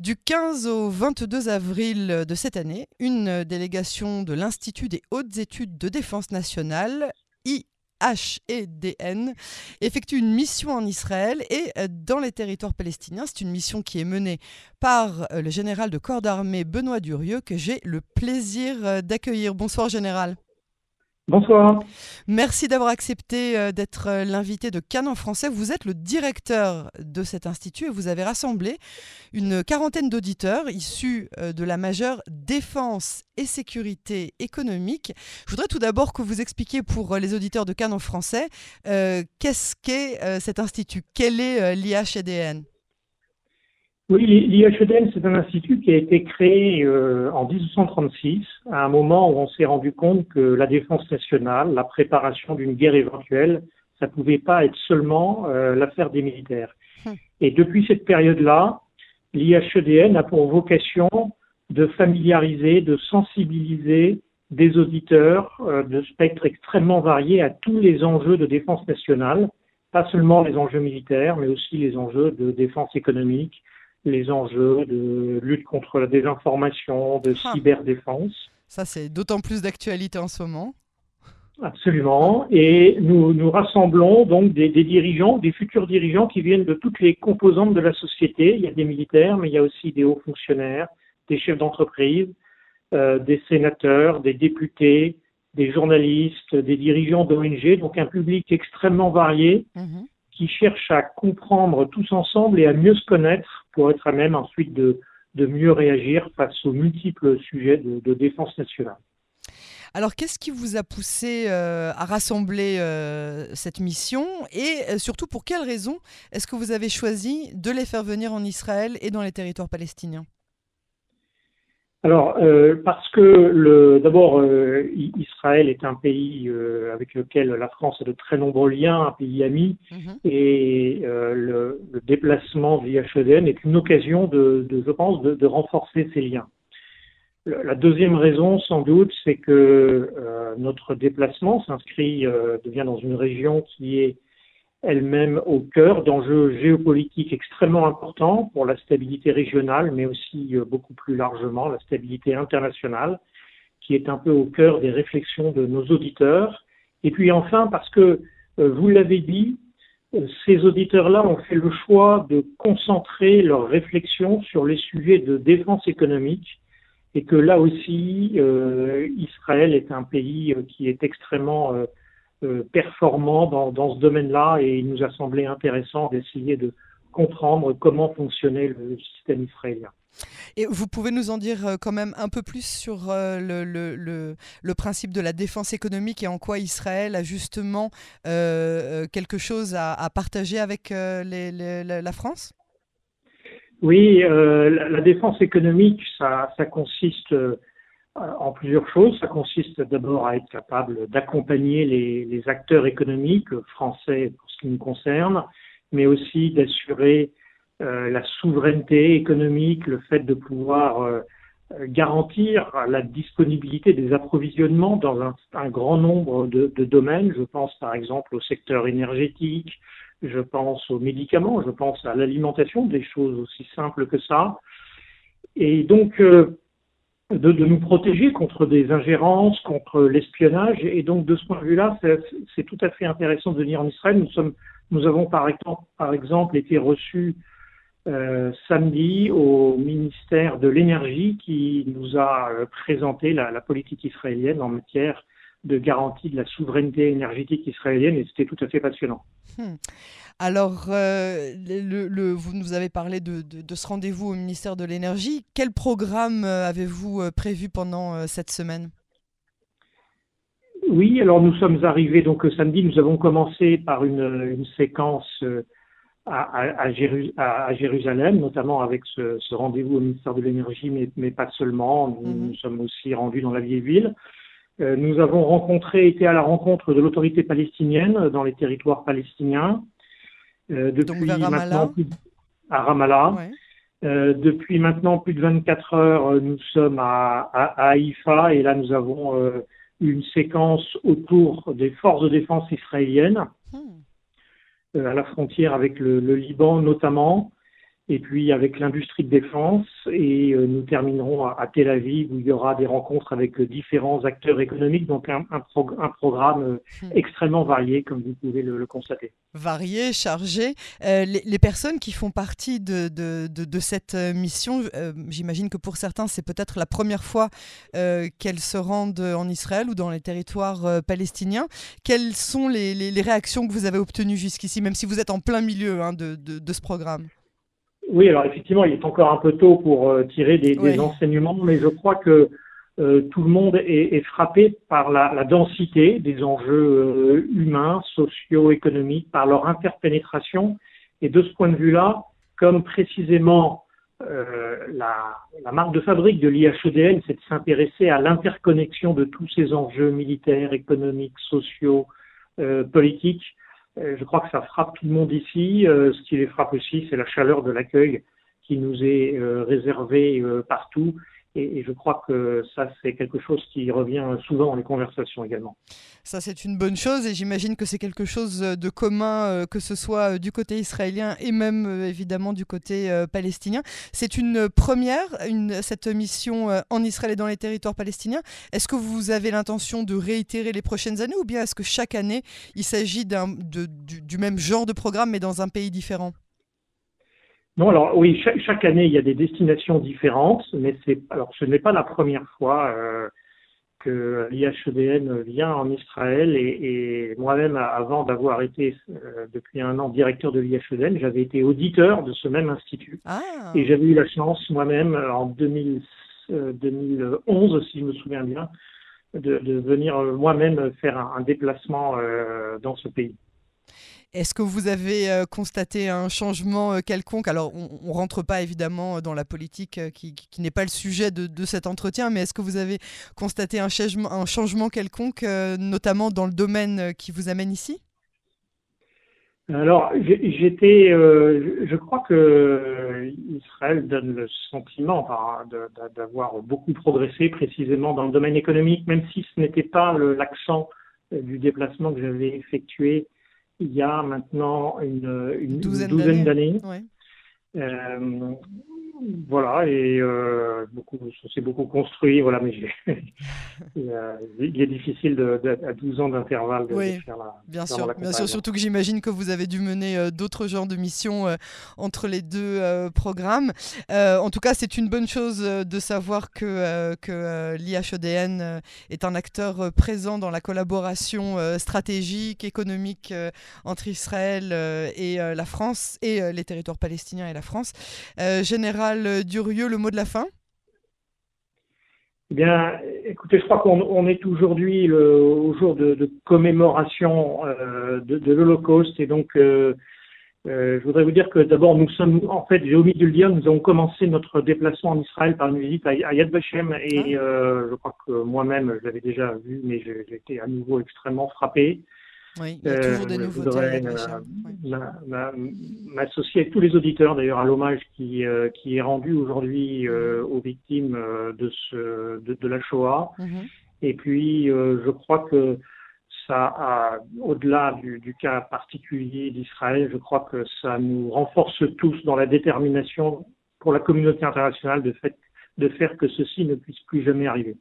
Du 15 au 22 avril de cette année, une délégation de l'Institut des hautes études de défense nationale, IHEDN, effectue une mission en Israël et dans les territoires palestiniens. C'est une mission qui est menée par le général de corps d'armée Benoît Durieux que j'ai le plaisir d'accueillir. Bonsoir général. Bonsoir. Merci d'avoir accepté euh, d'être euh, l'invité de Cannes en français. Vous êtes le directeur de cet institut et vous avez rassemblé une quarantaine d'auditeurs issus euh, de la majeure défense et sécurité économique. Je voudrais tout d'abord que vous expliquiez pour les auditeurs de Cannes en français qu'est-ce qu'est cet institut, quel est l'IHEDN oui, l'IHEDN, c'est un institut qui a été créé euh, en 1836, à un moment où on s'est rendu compte que la défense nationale, la préparation d'une guerre éventuelle, ça pouvait pas être seulement euh, l'affaire des militaires. Hum. Et depuis cette période-là, l'IHEDN a pour vocation de familiariser, de sensibiliser des auditeurs euh, de spectre extrêmement variés à tous les enjeux de défense nationale, pas seulement les enjeux militaires, mais aussi les enjeux de défense économique, les enjeux de lutte contre la désinformation, de ah. cyberdéfense. Ça, c'est d'autant plus d'actualité en ce moment. Absolument. Et nous, nous rassemblons donc des, dirigeants, des futurs dirigeants qui viennent de toutes les composantes de la société. Il y a des militaires, mais il y a aussi des hauts fonctionnaires, des chefs d'entreprise, euh, des sénateurs, des députés, des journalistes, des dirigeants d'ONG, donc un public extrêmement varié. Mhm qui cherchent à comprendre tous ensemble et à mieux se connaître pour être à même ensuite de, de mieux réagir face aux multiples sujets de, défense nationale. Alors, qu'est-ce qui vous a poussé euh, à rassembler euh, cette mission et euh, surtout pour quelles raisons est-ce que vous avez choisi de les faire venir en Israël et dans les territoires palestiniens? Alors, euh, parce que d'abord, euh, Israël est un pays euh, avec lequel la France a de très nombreux liens, un pays ami, mhm. et le, déplacement via HEDN est une occasion de, je pense, de, renforcer ces liens. La deuxième raison, sans doute, c'est que notre déplacement s'inscrit, devient dans une région qui est elle-même au cœur d'enjeux géopolitiques extrêmement importants pour la stabilité régionale, mais aussi euh, beaucoup plus largement la stabilité internationale, qui est un peu au cœur des réflexions de nos auditeurs. Et puis enfin, parce que, euh, vous l'avez dit, euh, ces auditeurs-là ont fait le choix de concentrer leurs réflexions sur les sujets de défense économique et que là aussi, Israël est un pays qui est extrêmement performant dans, dans ce domaine-là et il nous a semblé intéressant d'essayer de comprendre comment fonctionnait le système israélien. Et vous pouvez nous en dire euh, quand même un peu plus sur euh, le, le, le, principe de la défense économique et en quoi Israël a justement quelque chose à, à partager avec les, la France? Oui, la, la, défense économique, ça, ça consiste en plusieurs choses. Ça consiste d'abord à être capable d'accompagner les, acteurs économiques français pour ce qui nous concerne, mais aussi d'assurer euh, la souveraineté économique, le fait de pouvoir euh, garantir la disponibilité des approvisionnements dans un, grand nombre de, domaines. Je pense par exemple au secteur énergétique, je pense aux médicaments, je pense à l'alimentation, des choses aussi simples que ça. Et donc, euh, de, de, nous protéger contre des ingérences, contre l'espionnage. Et donc, de ce point de vue-là, c'est tout à fait intéressant de venir en Israël. Nous, sommes, nous avons, par exemple, par exemple été reçus euh, samedi au ministère de l'Énergie qui nous a euh, présenté la, la, politique israélienne en matière de garantie de la souveraineté énergétique israélienne et c'était tout à fait passionnant. Hmm. Alors, euh, le, vous nous avez parlé de, ce rendez-vous au ministère de l'Énergie. Quel programme euh, avez-vous euh, prévu pendant cette semaine? Oui, alors nous sommes arrivés donc samedi. Nous avons commencé par une, séquence à, Jérusalem, notamment avec ce, rendez-vous au ministère de l'Énergie, mais, pas seulement. Nous, mhm. nous, sommes aussi rendus dans la vieille ville. Nous avons rencontré, été à la rencontre de l'autorité palestinienne dans les territoires palestiniens. Euh, depuis maintenant à Ramallah. Euh, depuis maintenant plus de 24 heures, euh, nous sommes à, à, Haïfa et là nous avons une séquence autour des forces de défense israéliennes, hmm. à la frontière avec le, Liban notamment. Et puis avec l'industrie de défense, et euh, nous terminerons à, Tel Aviv où il y aura des rencontres avec euh, différents acteurs économiques, donc un, un, programme euh, hmm. extrêmement varié, comme vous pouvez le, constater. Varié, chargé. les, personnes qui font partie de, de, de, cette mission, j'imagine que pour certains, c'est peut-être la première fois qu'elles se rendent en Israël ou dans les territoires palestiniens. Quelles sont les, les, réactions que vous avez obtenues jusqu'ici, même si vous êtes en plein milieu hein, de ce programme? Oui, alors effectivement, il est encore un peu tôt pour euh, tirer des, enseignements, mais je crois que euh, tout le monde est, frappé par la, densité des enjeux euh, humains, sociaux, économiques, par leur interpénétration. Et de ce point de vue-là, comme précisément la, la, marque de fabrique de l'IHEDN, c'est de s'intéresser à l'interconnexion de tous ces enjeux militaires, économiques, sociaux, politiques, je crois que ça frappe tout le monde ici. Euh, ce qui les frappe aussi, c'est la chaleur de l'accueil qui nous est euh, réservé partout. Et, je crois que ça, c'est quelque chose qui revient souvent dans les conversations également. Ça, c'est une bonne chose et j'imagine que c'est quelque chose de commun, que ce soit du côté israélien et même évidemment du côté palestinien. C'est une première, cette mission en Israël et dans les territoires palestiniens. Est-ce que vous avez l'intention de réitérer les prochaines années ou bien est-ce que chaque année, il s'agit du même genre de programme mais dans un pays différent? Non, alors oui, chaque, année il y a des destinations différentes, mais c'est alors ce n'est pas la première fois euh, que l'IHEDN vient en Israël et, moi-même, avant d'avoir été euh, depuis un an directeur de l'IHEDN, j'avais été auditeur de ce même institut ah. et j'avais eu la chance moi-même en 2011, euh, si je me souviens bien, de, venir moi-même faire un, déplacement dans ce pays. Est-ce que vous avez euh, constaté un changement euh, quelconque? Alors, on ne rentre pas évidemment dans la politique euh, qui, n'est pas le sujet de, cet entretien, mais est-ce que vous avez constaté un changement, un changement quelconque, notamment dans le domaine qui vous amène ici? Alors, j'étais, je crois que Israël donne le sentiment d'avoir beaucoup progressé précisément dans le domaine économique, même si ce n'était pas l'accent du déplacement que j'avais effectué il y a maintenant une, une douzaine d'années. Euh, voilà, et euh, beaucoup, c'est beaucoup construit, voilà, mais il, est difficile de, à 12 ans d'intervalle de, faire la. Bien sûr, bien sûr, surtout que j'imagine que vous avez dû mener euh, d'autres genres de missions euh, entre les deux euh, programmes. en tout cas, c'est une bonne chose de savoir que, que l'IHEDN est un acteur présent dans la collaboration stratégique, économique entre Israël et la France et les territoires palestiniens et la France. général Durieux, le mot de la fin? Eh bien, écoutez, je crois qu'on est aujourd'hui au jour de, commémoration euh, de, l'Holocauste et donc euh, euh, je voudrais vous dire que d'abord nous sommes, en fait, j'ai omis de le dire, nous avons commencé notre déplacement en Israël par une visite à, Yad Vashem et ah. je croque que moi-même je l'avais déjà vu, mais j'ai été à nouveau extrêmement frappé. Oui, il y a toujours des euh, nouveautés. M'associer avec tous les auditeurs d'ailleurs à l'hommage qui, euh, qui est rendu aujourd'hui euh, mm-hmm. aux victimes de, ce, de, la Shoah. Mm-hmm. Et puis, je crois que ça, au-delà du, du, cas particulier d'Israël, je crois que ça nous renforce tous dans la détermination pour la communauté internationale de, fait, de faire que ceci ne puisse plus jamais arriver.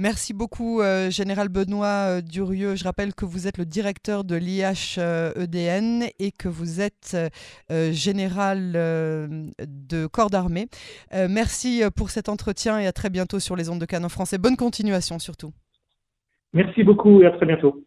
Merci beaucoup, euh, Général Benoît euh, Durieux. Je rappelle que vous êtes le directeur de l'IHEDN et que vous êtes euh, général de corps d'armée. merci pour cet entretien et à très bientôt sur les ondes de Canon français. Bonne continuation surtout. Merci beaucoup et à très bientôt.